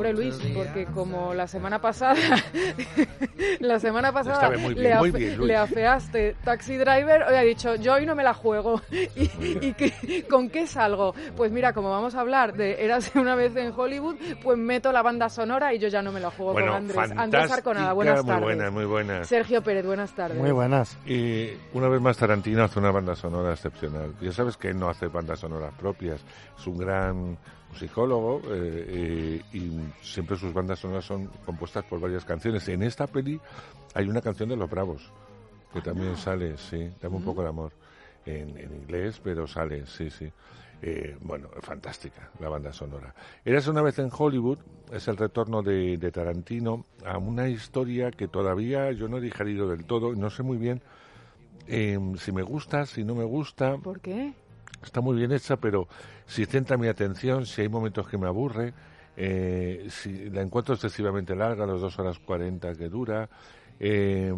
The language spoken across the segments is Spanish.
pobre Luis, porque como la semana pasada, la semana pasada le, afeaste Taxi Driver, hoy ha dicho, yo hoy no me la juego. ¿Y, con qué salgo? Pues mira, como vamos a hablar de Eras una vez en Hollywood, pues meto la banda sonora y yo ya no me la juego con Andrés. Andrés Arconada, buenas tardes. Muy buenas, muy buenas. Sergio Pérez, buenas tardes. Muy buenas. Y una vez más Tarantino hace una banda sonora excepcional. Ya sabes que no hace bandas sonoras propias, es un gran psicólogo eh, eh, y siempre sus bandas sonoras son compuestas por varias canciones. En esta peli hay una canción de Los Bravos que también sale, sí, dame un poco de amor en, inglés, pero sale, sí, sí. Eh, bueno, fantástica la banda sonora. Eras una vez en Hollywood, es el retorno de, de, Tarantino a una historia que todavía yo no he digerido del todo, no sé muy bien si me gusta, si no me gusta. ¿Por qué? Está muy bien hecha, pero si centra mi atención, si hay momentos que me aburre, eh, si la encuentro excesivamente larga, las dos horas cuarenta que dura, eh,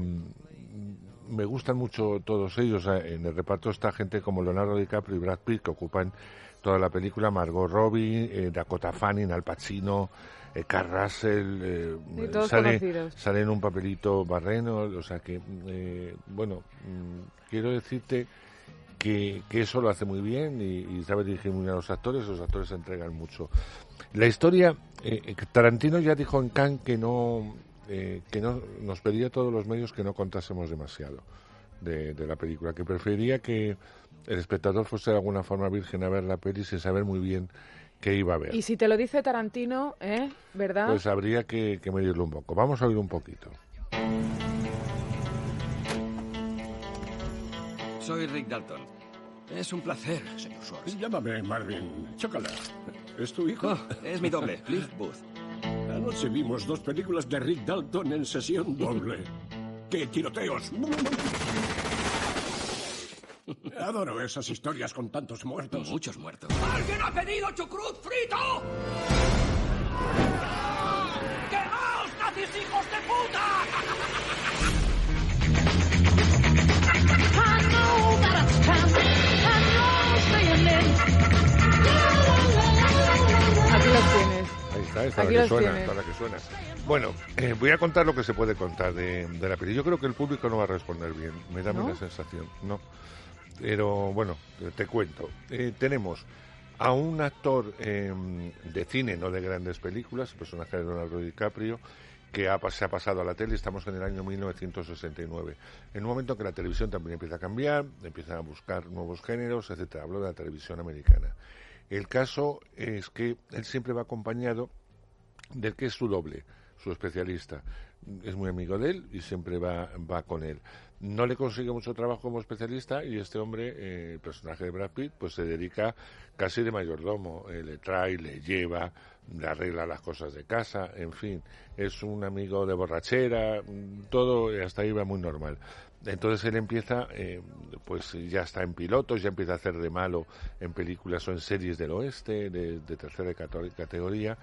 me gustan mucho todos ellos. En el reparto está gente como Leonardo DiCaprio y Brad Pitt, que ocupan toda la película, Margot Robbie, eh, Dakota Fanning, Al Pacino, eh, Carl Russell, sale, sale, en un papelito barreno, o sea que, bueno, mm, quiero decirte que, eso lo hace muy bien y, sabe dirigir muy bien a los actores, los actores se entregan mucho. La historia, eh, eh, Tarantino ya dijo en Cannes que no, eh, que no nos pedía a todos los medios que no contásemos demasiado de, la película, que prefería que el espectador fuese de alguna forma virgen a ver la peli sin saber muy bien qué iba a ver. Y si te lo dice Tarantino, ¿eh? ¿verdad? Pues habría que, que medirlo un poco. Vamos a oír un poquito. Soy Rick Dalton. Es un placer, señor Schwartz. Llámame Marvin. Chócala. ¿Es tu hijo? Oh, es mi doble, Cliff Booth. Anoche vimos dos películas de Rick Dalton en sesión doble. ¡Qué tiroteos! Adoro esas historias con tantos muertos. Muchos muertos. ¿Alguien ha pedido chucrut frito? Esta Aquí la que suena, esta la que suena. Bueno, eh, voy a contar lo que se puede contar de, de la peli. Yo creo que el público no va a responder bien, me da ¿No? la sensación, no. Pero bueno, te cuento. Eh, tenemos a un actor eh, de cine, no de grandes películas, el personaje de Leonardo DiCaprio, que ha, se ha pasado a la tele, estamos en el año 1969. En un momento en que la televisión también empieza a cambiar, empiezan a buscar nuevos géneros, etcétera. Hablo de la televisión americana. El caso es que él siempre va acompañado del que es su doble, su especialista. Es muy amigo de él y siempre va, va con él. No le consigue mucho trabajo como especialista y este hombre, eh, el personaje de Brad Pitt, pues se dedica casi de mayordomo. Eh, le trae, le lleva, le arregla las cosas de casa, en fin, es un amigo de borrachera, todo hasta ahí va muy normal. Entonces él empieza, eh, pues ya está en pilotos, ya empieza a hacer de malo en películas o en series del oeste, de, tercera categoría.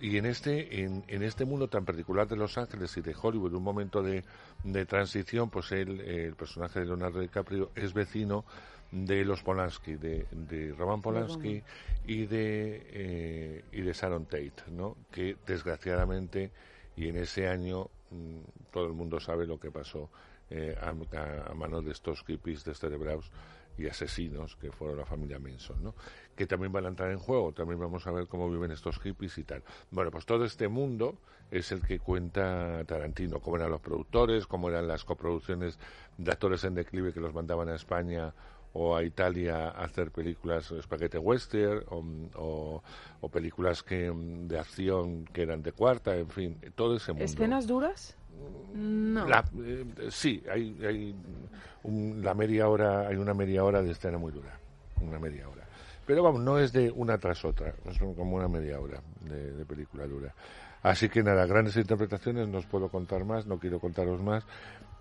Y en este, en, este mundo tan particular de Los Ángeles y de Hollywood, un momento de, de transición, pues él, el personaje de Leonardo DiCaprio, es vecino de los Polanski, de, de Roman Polanski y de, eh, y de Sharon Tate, ¿no? que desgraciadamente, y en ese año mm, todo el mundo sabe lo que pasó eh, a, manos de estos hippies descerebrados y asesinos que fueron la familia Manson, ¿no? que también van a entrar en juego, también vamos a ver cómo viven estos hippies y tal. Bueno, pues todo este mundo es el que cuenta Tarantino, cómo eran los productores, cómo eran las coproducciones de actores en declive que los mandaban a España o a Italia a hacer películas spaghetti western o, o, películas que de acción que eran de cuarta, en fin, todo ese mundo. ¿Escenas duras? No. Eh, sí, hay, hay la media hora, hay una media hora de escena muy dura, una media hora. Pero vamos, no es de una tras otra, es como una media hora de, de película dura. Así que nada, grandes interpretaciones, no os puedo contar más, no quiero contaros más.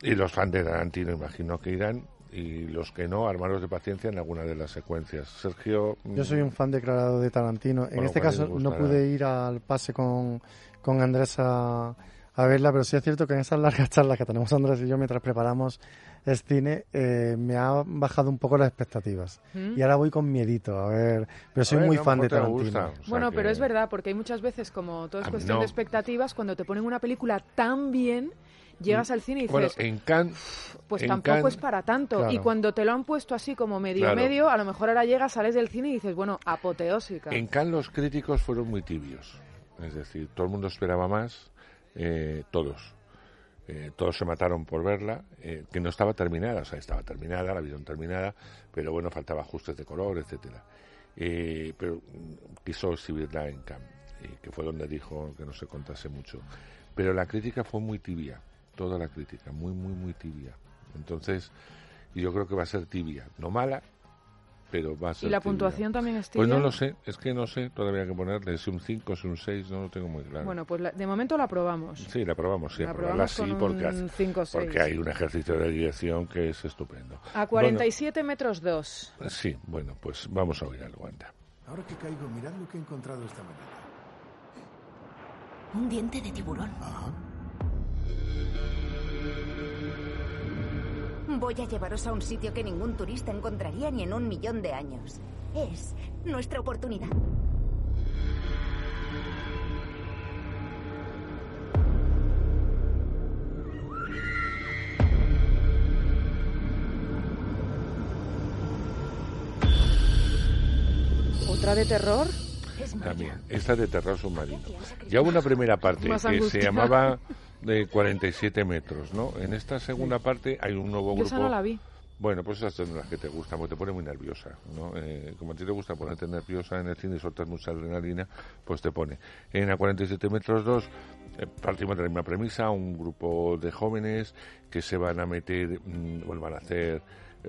Y los fans de Tarantino imagino que irán y los que no, armaros de paciencia en alguna de las secuencias. Sergio. Yo soy un fan declarado de Tarantino. En este caso no pude ir al pase con, con Andrés a, a verla, pero sí es cierto que en esas largas charlas que tenemos Andrés y yo mientras preparamos el cine, eh, me ha bajado un poco las expectativas. ¿Mm? Y ahora voy con miedito, a ver, pero soy muy fan de Tarantino. bueno, pero es verdad, porque hay muchas veces, como todo es cuestión de expectativas, cuando te ponen una película tan bien llegas al cine y dices, en Cannes, pues tampoco es para tanto. Y cuando te lo han puesto así como medio medio, a lo mejor ahora llegas, sales del cine y dices, bueno, apoteósica. En Cannes los críticos fueron muy tibios. Es decir, todo el mundo esperaba más, eh, todos. Eh, todos se mataron por verla, eh, que no estaba terminada, o sea, estaba terminada, la vieron terminada, pero bueno, faltaba ajustes de color, etcétera. pero quiso exhibirla en Cannes, que fue donde dijo que no se contase mucho. Pero la crítica fue muy tibia toda la crítica, muy, muy, muy tibia. Entonces, yo creo que va a ser tibia, no mala, pero va a ser ¿Y la puntuación también es tibia? Pues no lo sé, es que no sé, todavía que ponerle, si un 5, si un 6, no lo tengo muy claro. Bueno, pues de momento la aprobamos. Sí, la aprobamos, sí, la aprobamos sí, porque, porque hay un ejercicio de dirección que es estupendo. A 47 metros 2. Sí, bueno, pues vamos a oír algo, anda. Ahora que caigo, mirad lo que he encontrado esta mañana. Un diente de tiburón. Ajá. Voy a llevaros a un sitio que ningún turista encontraría ni en un millón de años. Es nuestra oportunidad. ¿Otra de terror? También, esta de terror submarino. Ya hubo una primera parte que se llamaba de 47 metros, ¿no? En esta segunda parte hay un nuevo grupo. Yo no la vi. Bueno, pues esas son las que te gustan, porque te pone muy nerviosa, ¿no? Eh, como a ti te gusta ponerte nerviosa en el cine y sueltas mucha adrenalina, pues te pone. En a 47 metros 2 eh, partimos de la misma premisa, un grupo de jóvenes que se van a meter, mm, van a hacer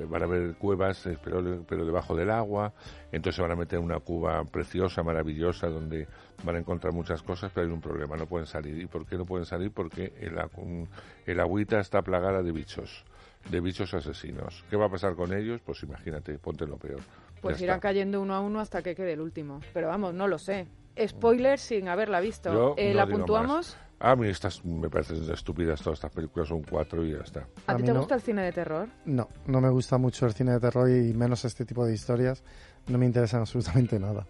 van a haber cuevas, eh, pero, pero debajo del agua, entonces se van a meter una cuba preciosa, maravillosa, donde van a encontrar muchas cosas, pero hay un problema, no pueden salir. ¿Y por qué no pueden salir? Porque el, el agüita está plagada de bichos, de bichos asesinos. ¿Qué va a pasar con ellos? Pues imagínate, ponte lo peor. Pues irán cayendo uno a uno hasta que quede el último. Pero vamos, no lo sé. Spoiler sin haberla visto. Eh, ¿La puntuamos? A mí estas me parecen estúpidas todas estas películas, son cuatro y ya está. ¿A, ti te gusta el cine de terror? No, no me gusta mucho el cine de terror y menos este tipo de historias. No me interesan absolutamente nada.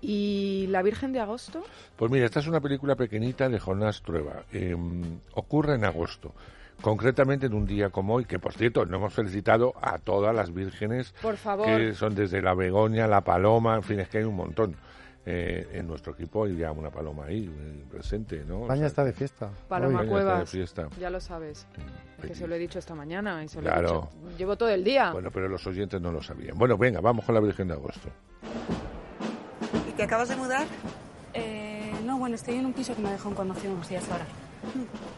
¿Y La Virgen de Agosto? Pues mira, esta es una película pequeñita de Jonás Trueba. Em, ocurre en agosto concretamente en un día como hoy, que por cierto, no hemos felicitado a todas las vírgenes por favor. que son desde la Begoña, la Paloma, en fin, es que hay un montón. Eh, en nuestro equipo hay ya una paloma ahí eh, presente, ¿no? España está de fiesta. Paloma Cuevas, ya lo sabes. Mm, que se lo he dicho esta mañana y se lo he dicho. Llevo todo el día. Bueno, pero los oyentes no lo sabían. Bueno, venga, vamos con la Virgen de Agosto. ¿Y te acabas de mudar? Eh, no, bueno, estoy en un piso que me dejó cuando hacía unos días ahora.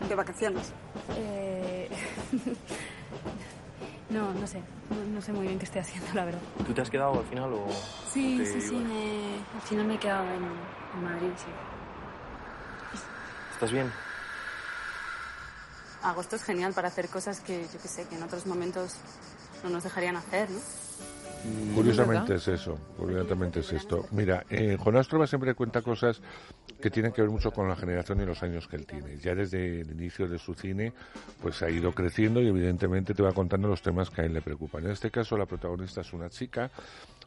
¿De vacaciones? Eh... No, no sé. No, sé muy bien qué estoy haciendo, la verdad. ¿Tú te has quedado al final o...? Sí, sí, sí. Al final me he quedado en, Madrid, sí. ¿Estás bien? Agosto es genial para hacer cosas que, yo qué sé, que en otros momentos no nos dejarían hacer, ¿no? Curiosamente es eso, curiosamente es esto. Mira, eh, Jonás Trova siempre cuenta cosas que tienen que ver mucho con la generación y los años que él tiene. Ya desde el inicio de su cine, pues ha ido creciendo y evidentemente te va contando los temas que a él le preocupan. En este caso, la protagonista es una chica,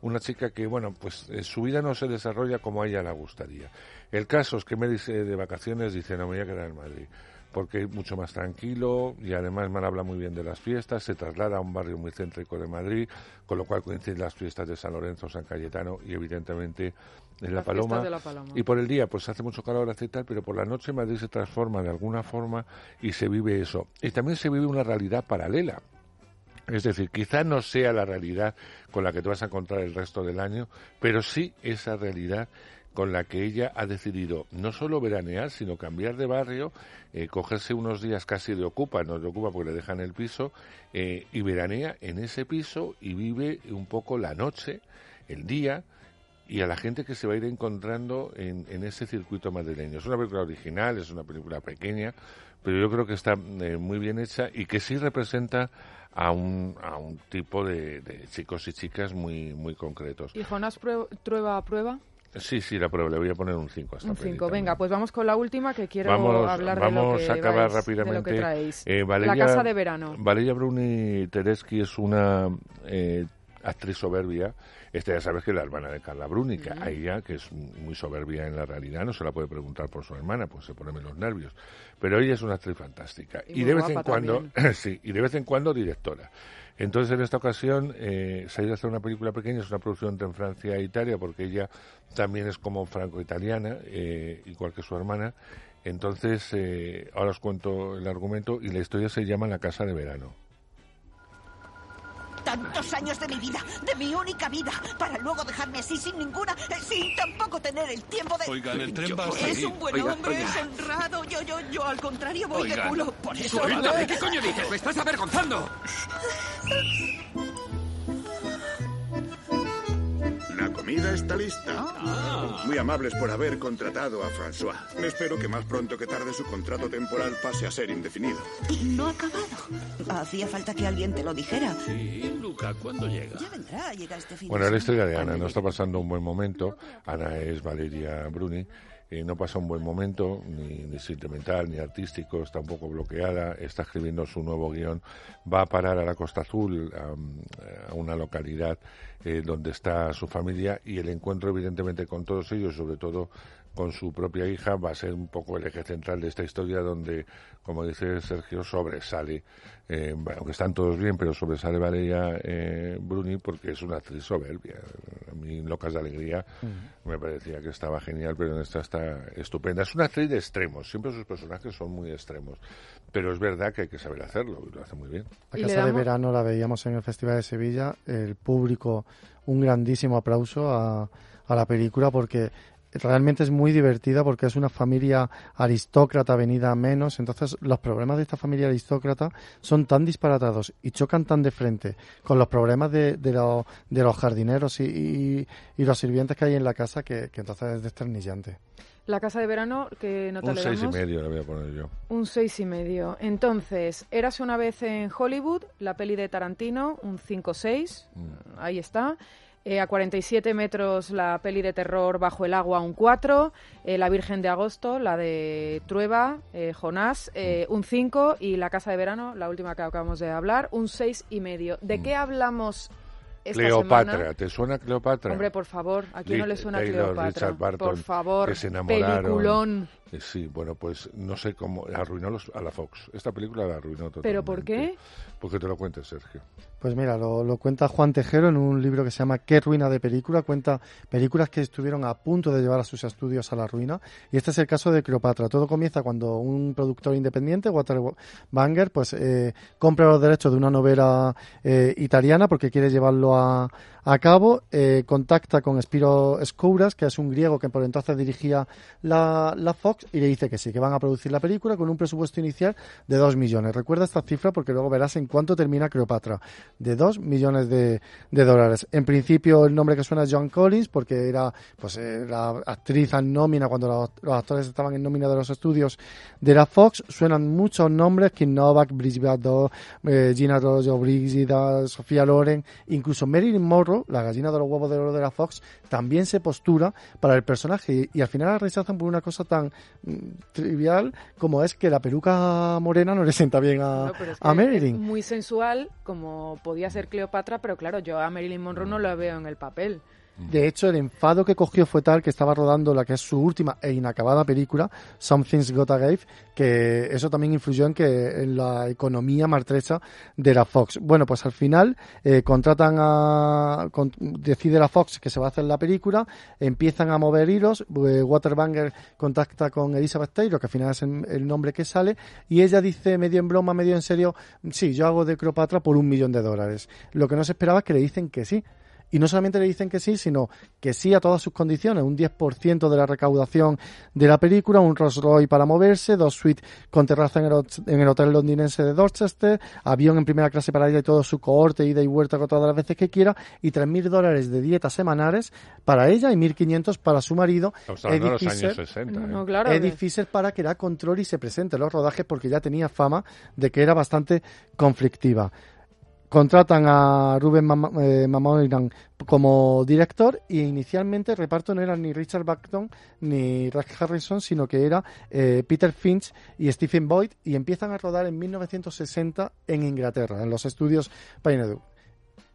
una chica que, bueno, pues eh, su vida no se desarrolla como a ella le gustaría. El caso es que me dice de vacaciones, dice, no, me voy a quedar en Madrid porque es mucho más tranquilo y además me habla muy bien de las fiestas, se traslada a un barrio muy céntrico de Madrid, con lo cual coinciden las fiestas de San Lorenzo, San Cayetano y evidentemente en la, Paloma. Y por el día pues hace mucho calor, hace tal, pero por la noche Madrid se transforma de alguna forma y se vive eso. Y también se vive una realidad paralela. Es decir, quizá no sea la realidad con la que te vas a encontrar el resto del año, pero sí esa realidad con la que ella ha decidido no solo veranear, sino cambiar de barrio, eh, cogerse unos días casi de ocupa, no de ocupa porque le dejan el piso, eh, y veranea en ese piso y vive un poco la noche, el día, y a la gente que se va a ir encontrando en, ese circuito madrileño. Es una película original, es una película pequeña, pero yo creo que está eh, muy bien hecha y que sí representa a un, a un tipo de, chicos y chicas muy, muy concretos. ¿Y Jonás prueba, prueba? Sí, sí, la prueba. Le voy a poner un 5 Un 5. Venga, pues vamos con la última que quiero hablar de lo que a acabar rápidamente. traéis. Eh, la Casa de Verano. Valeria Bruni Tereschi es una eh, actriz soberbia. Esta ya sabes que es la hermana de Carla Bruni, que a ella, que es muy soberbia en la realidad, no se la puede preguntar por su hermana, pues se pone los nervios. Pero ella es una actriz fantástica. Y, de vez en cuando, sí, y de vez en cuando directora. Entonces, en esta ocasión, eh, se ha ido a hacer una película pequeña, es una producción entre Francia e Italia, porque ella también es como franco-italiana, eh, igual que su hermana. Entonces, eh, ahora os cuento el argumento y la historia se llama La Casa de Verano. Tantos años de mi vida, de mi única vida, para luego dejarme así sin ninguna, sin tampoco tener el tiempo de. Oigan, el tren va a Es un buen hombre, es honrado. Yo, yo, yo, al contrario, voy de culo. Por eso. ¿qué coño dices? ¡Me estás avergonzando! comida está lista. Muy amables por haber contratado a François. Espero que más pronto que tarde su contrato temporal pase a ser indefinido. No ha acabado. Hacía falta que alguien te lo dijera. Sí, Luca, ¿cuándo llega? Ya vendrá, llega este fin Bueno, la historia de Ana no está pasando un buen momento. Ana es Valeria Bruni no pasa un buen momento, ni, sentimental, ni artístico, está un poco bloqueada, está escribiendo su nuevo guion, va a parar a la Costa Azul, a, una localidad eh, donde está su familia, y el encuentro evidentemente con todos ellos, sobre todo con su propia hija, va a ser un poco el eje central de esta historia donde, como dice Sergio, sobresale eh, aunque están todos bien, pero sobresale Valeria eh, Bruni porque es una actriz soberbia. A mí, Locas de Alegría, me parecía que estaba genial, pero en esta está estupenda. Es una actriz de extremos, siempre sus personajes son muy extremos, pero es verdad que hay que saber hacerlo y lo hace muy bien. La Casa de Verano la veíamos en el Festival de Sevilla, el público, un grandísimo aplauso a, a la película porque realmente es muy divertida porque es una familia aristócrata venida a menos, entonces los problemas de esta familia aristócrata son tan disparatados y chocan tan de frente con los problemas de, de, los jardineros y, los sirvientes que hay en la casa que, entonces es desternillante. La casa de verano, que nota Un seis y medio le voy a poner yo. Un seis y medio. Entonces, Érase una vez en Hollywood, la peli de Tarantino, un 5-6, mm. ahí está. Eh, a 47 metros la peli de terror Bajo el agua, un 4. Eh, la Virgen de Agosto, la de Trueba, eh, Jonás, un 5. Y La Casa de Verano, la última que acabamos de hablar, un 6 y medio. ¿De mm. qué hablamos esta Cleopatra, ¿te suena Cleopatra? Hombre, por favor, ¿a quién no le suena Cleopatra? Barton, por favor, que se enamoraron. peliculón. Sí, bueno, pues no sé cómo arruinó a la Fox. Esta película la arruinó totalmente. ¿Pero por qué? Porque te lo cuentes, Sergio. Pues mira, lo, cuenta Juan Tejero en un libro que se llama Qué ruina de película. Cuenta películas que estuvieron a punto de llevar a sus estudios a la ruina. Y este es el caso de Cleopatra. Todo comienza cuando un productor independiente, Walter Banger, pues eh, compra los derechos de una novela eh, italiana porque quiere llevarlo a, a cabo. Eh, contacta con Spiro Skouras, que es un griego que por entonces dirigía la, la Fox, y le dice que sí, que van a producir la película con un presupuesto inicial de 2 millones. Recuerda esta cifra porque luego verás en cuánto termina Cleopatra de 2 millones de, dólares. En principio el nombre que suena es John Collins porque era pues eh, la actriz en nómina cuando los, actores estaban en nómina de los estudios de la Fox. Suenan muchos nombres, Kim Novak, Brigitte eh, Gina Rojo, Brigida, Sofía Loren, incluso Marilyn Monroe, la gallina de los huevos de oro de la Fox, también se postura para el personaje y, al final la rechazan por una cosa tan trivial como es que la peluca morena no le sienta bien a, a Marilyn. muy sensual como podía ser Cleopatra, pero claro, yo a Marilyn Monroe no la veo en el papel. De hecho, el enfado que cogió fue tal que estaba rodando la que es su última e inacabada película, Something's Gotta Give, que eso también influyó en que en la economía maltrecha de la Fox. Bueno, pues al final eh, contratan a, decide la Fox que se va a hacer la película, empiezan a mover hilos, eh, Waterbanger contacta con Elizabeth Taylor, que al final es el, nombre que sale, y ella dice medio en broma, medio en serio, sí, yo hago de Cleopatra por un millón de dólares. Lo que no se esperaba es que le dicen que sí. Y no solamente le dicen que sí, sino que sí a todas sus condiciones. Un 10% de la recaudación de la película, un Rolls Royce para moverse, dos suites con terraza en el, hotel londinense de Dorchester, avión en primera clase para ella y todo su cohorte, ida y vuelta con todas las veces que quiera, y 3.000 dólares de dietas semanales para ella y 1.500 para su marido, Eddie Fisher, 60, ¿eh? Eddie Fisher para que la controle y se presente en los rodajes porque ya tenía fama de que era bastante conflictiva. Contratan a Ruben Mam como director y inicialmente el reparto no era ni Richard Barton ni Rex Harrison, sino que era Peter Finch y Stephen Boyd y empiezan a rodar en 1960 en Inglaterra, en los estudios Pioneer.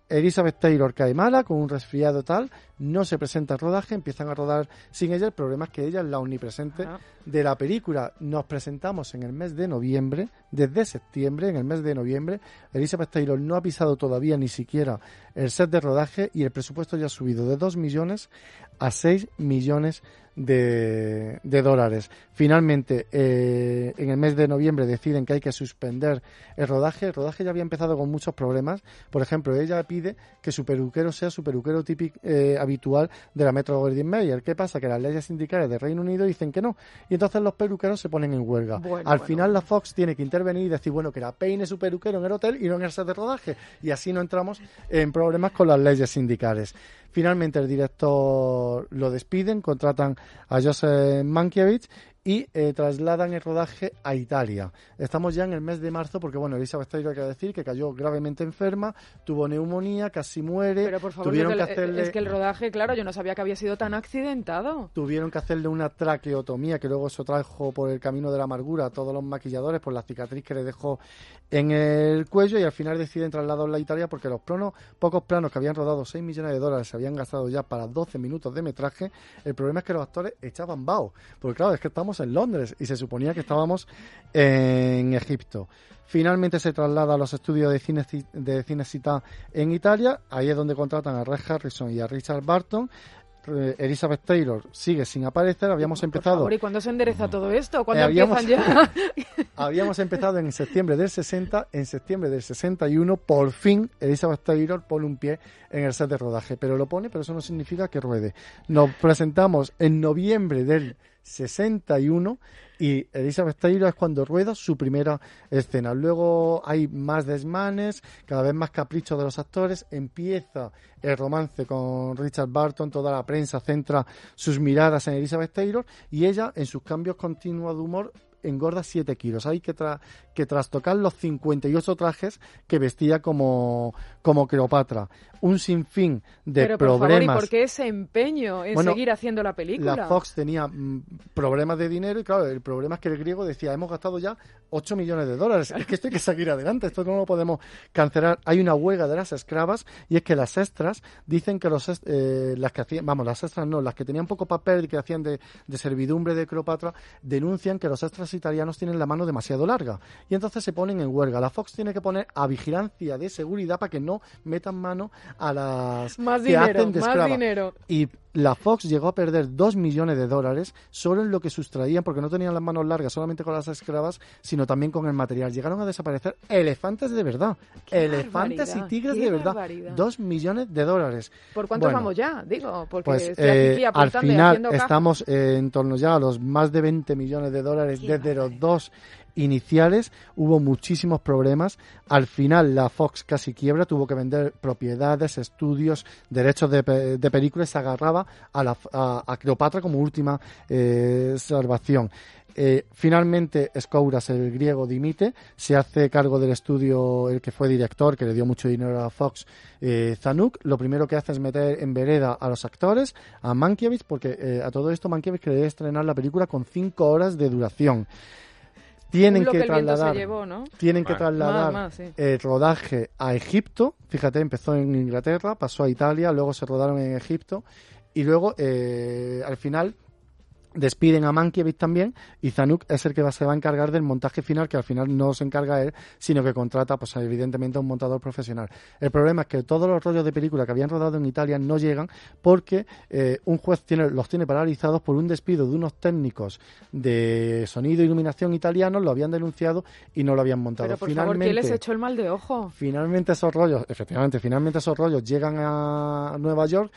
Elizabeth Taylor cae mala con un resfriado tal, no se presenta al rodaje, empiezan a rodar sin ella. El problema es que ella es la omnipresente de la película. Nos presentamos en el mes de noviembre, desde septiembre, en el mes de noviembre. Elizabeth Taylor no ha pisado todavía ni siquiera el set de rodaje y el presupuesto ya ha subido de 2 millones a 6 millones de, dólares. Finalmente, eh, en el mes de noviembre deciden que hay que suspender el rodaje. El rodaje ya había empezado con muchos problemas. Por ejemplo, ella pide que su peluquero sea su peluquero típico eh, habitual de la Metro Goldwyn Mayer. ¿Qué pasa? Que las leyes sindicales de Reino Unido dicen que no. Y entonces los peluqueros se ponen en huelga. Al final la Fox tiene que intervenir y decir, bueno, que la peine su peluquero en el hotel y no en el set de rodaje. Y así no entramos en problemas con las leyes sindicales. Finalmente el director lo despiden, contratan a Joseph Mankiewicz y eh, trasladan el rodaje a Italia. Estamos ya en el mes de marzo porque, bueno, Elizabeth Taylor, hay que decir que cayó gravemente enferma, tuvo neumonía, casi muere. Pero por favor, tuvieron que, hacerle... es que el rodaje, claro, yo no sabía que había sido tan accidentado. Tuvieron que hacerle una traqueotomía que luego se trajo por el camino de la amargura a todos los maquilladores por la cicatriz que le dejó en el cuello y al final deciden trasladarla a Italia porque los planos, pocos planos que habían rodado 6 millones de dólares se habían gastado ya para 12 minutos de metraje. El problema es que los actores echaban bao, porque claro, es que estamos en Londres y se suponía que estábamos en Egipto. Finalmente se traslada a los estudios de cine de Cinecita en Italia. Ahí es donde contratan a Red Harrison y a Richard Barton. Eh, Elizabeth Taylor sigue sin aparecer. Habíamos empezado. ¿y cuándo se endereza todo esto? ¿Cuándo habíamos, empiezan ya? habíamos empezado en septiembre del 60. En septiembre del 61, por fin, Elizabeth Taylor pone un pie en el set de rodaje. Pero lo pone, pero eso no significa que ruede. Nos presentamos en noviembre del 61 y Elizabeth Taylor es cuando rueda su primera escena. Luego hay más desmanes, cada vez más caprichos de los actores, empieza el romance con Richard Barton, toda la prensa centra sus miradas en Elizabeth Taylor y ella en sus cambios continuos de humor engorda 7 kilos. Hay que, que trastocar los 58 trajes que vestía como, como Cleopatra. Un sinfín de Pero, por problemas. Favor, ¿y por qué ese empeño en seguir haciendo la película? La Fox tenía mm, problemas de dinero y claro, el problema es que el griego decía, hemos gastado ya 8 millones de dólares. Es que esto hay que seguir adelante, esto no lo podemos cancelar. Hay una huelga de las esclavas y es que las extras dicen que los eh, las que hacían, vamos, las extras no, las que tenían poco papel y que hacían de, de servidumbre de Cleopatra, denuncian que los extras italianos tienen la mano demasiado larga y entonces se ponen en huelga. La Fox tiene que poner a vigilancia de seguridad para que no metan mano a las más que dinero, hacen de más dinero. Y la Fox llegó a perder dos millones de dólares solo en lo que sustraían, porque no tenían las manos largas solamente con las esclavas, sino también con el material. Llegaron a desaparecer elefantes de verdad, elefantes y tigres de verdad. Dos millones de dólares. ¿Por cuánto vamos ya? Digo, porque pues, eh, al final estamos en torno ya a los más de 20 millones de dólares desde los dos iniciales hubo muchísimos problemas. Al final la Fox casi quiebra, tuvo que vender propiedades, estudios, derechos de, de películas, se agarraba a, la, a, Cleopatra como última eh, salvación. Eh, finalmente, Skouras, el griego, dimite, se hace cargo del estudio, el que fue director, que le dio mucho dinero a Fox, eh, Zanuck. Lo primero que hace es meter en vereda a los actores, a Mankiewicz, porque a todo esto Mankiewicz quería estrenar la película con cinco horas de duración tienen que, trasladar, tienen que trasladar el rodaje a Egipto. Fíjate, empezó en Inglaterra, pasó a Italia, luego se rodaron en Egipto y luego eh, al final Despiden a Mankiewicz también y Zanuck es el que se va a encargar del montaje final, que al final no se encarga él, sino que contrata, pues evidentemente, a un montador profesional. El problema es que todos los rollos de película que habían rodado en Italia no llegan porque eh, un juez tiene, los tiene paralizados por un despido de unos técnicos de sonido e iluminación italianos, lo habían denunciado y no lo habían montado. Pero por finalmente, favor, ¿qué les echó el mal de ojo? Finalmente esos rollos, efectivamente, finalmente esos rollos llegan a Nueva York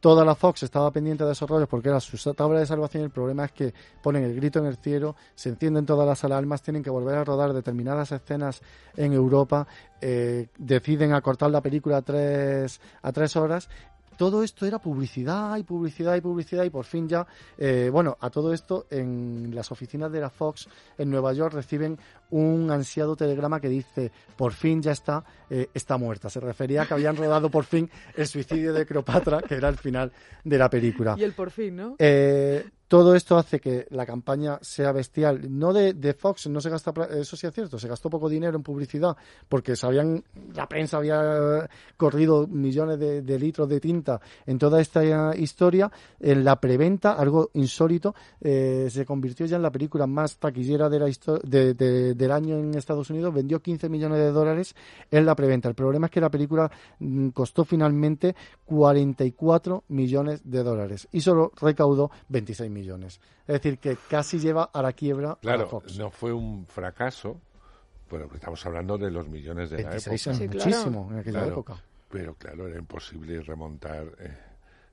Toda la Fox estaba pendiente de esos rollos porque era su tabla de salvación. El problema es que ponen el grito en el cielo, se encienden todas las alarmas, tienen que volver a rodar determinadas escenas en Europa, eh, deciden acortar la película a tres, a tres horas todo esto era publicidad y publicidad y publicidad y por fin ya, eh, bueno, a todo esto en las oficinas de la Fox en Nueva York reciben un ansiado telegrama que dice, por fin ya está, eh, está muerta. Se refería a que habían rodado por fin el suicidio de Cleopatra, que era el final de la película. Y el por fin, ¿no? Eh, todo esto hace que la campaña sea bestial. No de, Fox, no se gasta, eso sí es cierto, se gastó poco dinero en publicidad porque sabían, la prensa había corrido millones de, litros de tinta en toda esta historia. En la preventa, algo insólito, eh, se convirtió ya en la película más taquillera de la del año en Estados Unidos, vendió 15 millones de dólares en la preventa. El problema es que la película mm, costó finalmente 44 millones de dólares y solo recaudó 26 millones millones. Es decir, que casi lleva a la quiebra claro, a Fox. no fue un fracaso, pero estamos hablando de los millones de la época. Es muchísimo en aquella época. Pero claro, era imposible remontar. Eh,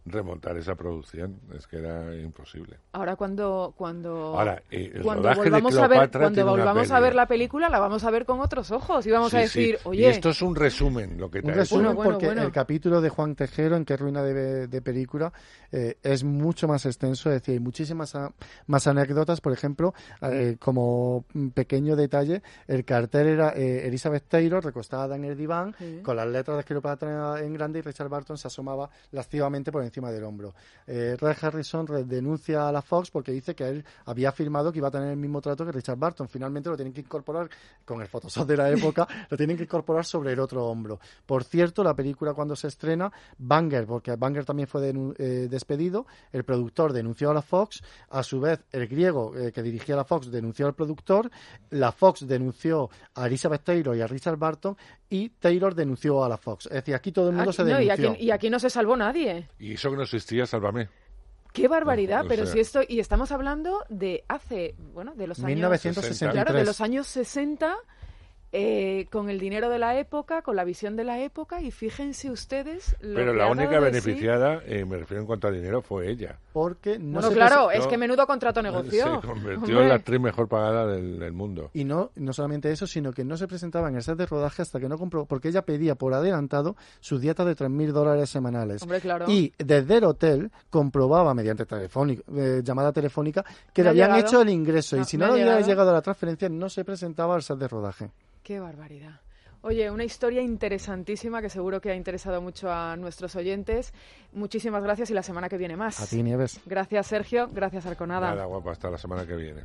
remontar esa producción es que era imposible. Ahora cuando cuando ahora eh, cuando volvamos a ver cuando volvamos a ver la película la vamos a ver con otros ojos y vamos a decir oye esto es un resumen lo que te un resumen porque el capítulo de Juan Tejero en qué ruina de, película eh, es mucho más extenso es decir hay muchísimas más anécdotas. Por ejemplo eh, como pequeño detalle el cartel era Elizabeth Taylor recostada en el diván con las letras de Cleopatra en grande y Richard Barton se asomaba lascivamente por encima del hombro. Eh, Red Harrison denuncia a la Fox porque dice que él había afirmado que iba a tener el mismo trato que Richard Barton. Finalmente lo tienen que incorporar con el Photoshop de la época, lo tienen que incorporar sobre el otro hombro. Por cierto, la película cuando se estrena, Banger, porque Banger también fue eh, despedido, el productor denunció a la Fox, a su vez el griego eh, que dirigía la Fox denunció al productor, la Fox denunció a Elizabeth Taylor y a Richard Barton y Taylor denunció a la Fox. Es decir, aquí todo el mundo se denunció. y, aquí, no se salvó nadie. Y eso que no existía, sálvame. Qué barbaridad, pero si esto y estamos hablando de hace, bueno, de los años 1963. Claro, de los años 60 eh, con el dinero de la época, con la visión de la época, y fíjense ustedes. Pero la única beneficiada, eh, me refiero en cuanto a dinero, fue ella. Porque no bueno, claro, es que menudo contrato negoció. Se convirtió en la actriz mejor pagada del, mundo. Y no, no solamente eso, sino que no se presentaba en el set de rodaje hasta que no compró, porque ella pedía por adelantado su dieta de 3.000 dólares semanales. Y desde el hotel comprobaba, mediante telefónico, eh, llamada telefónica, que le habían hecho el ingreso. y si no, le había llegado la transferencia, no se presentaba al set de rodaje. Qué barbaridad. Oye, una historia interesantísima que seguro que ha interesado mucho a nuestros oyentes. Muchísimas gracias y la semana que viene más. A ti, Nieves. Gracias, Sergio. Gracias, Arconada. Nada, guapa, hasta la semana que viene.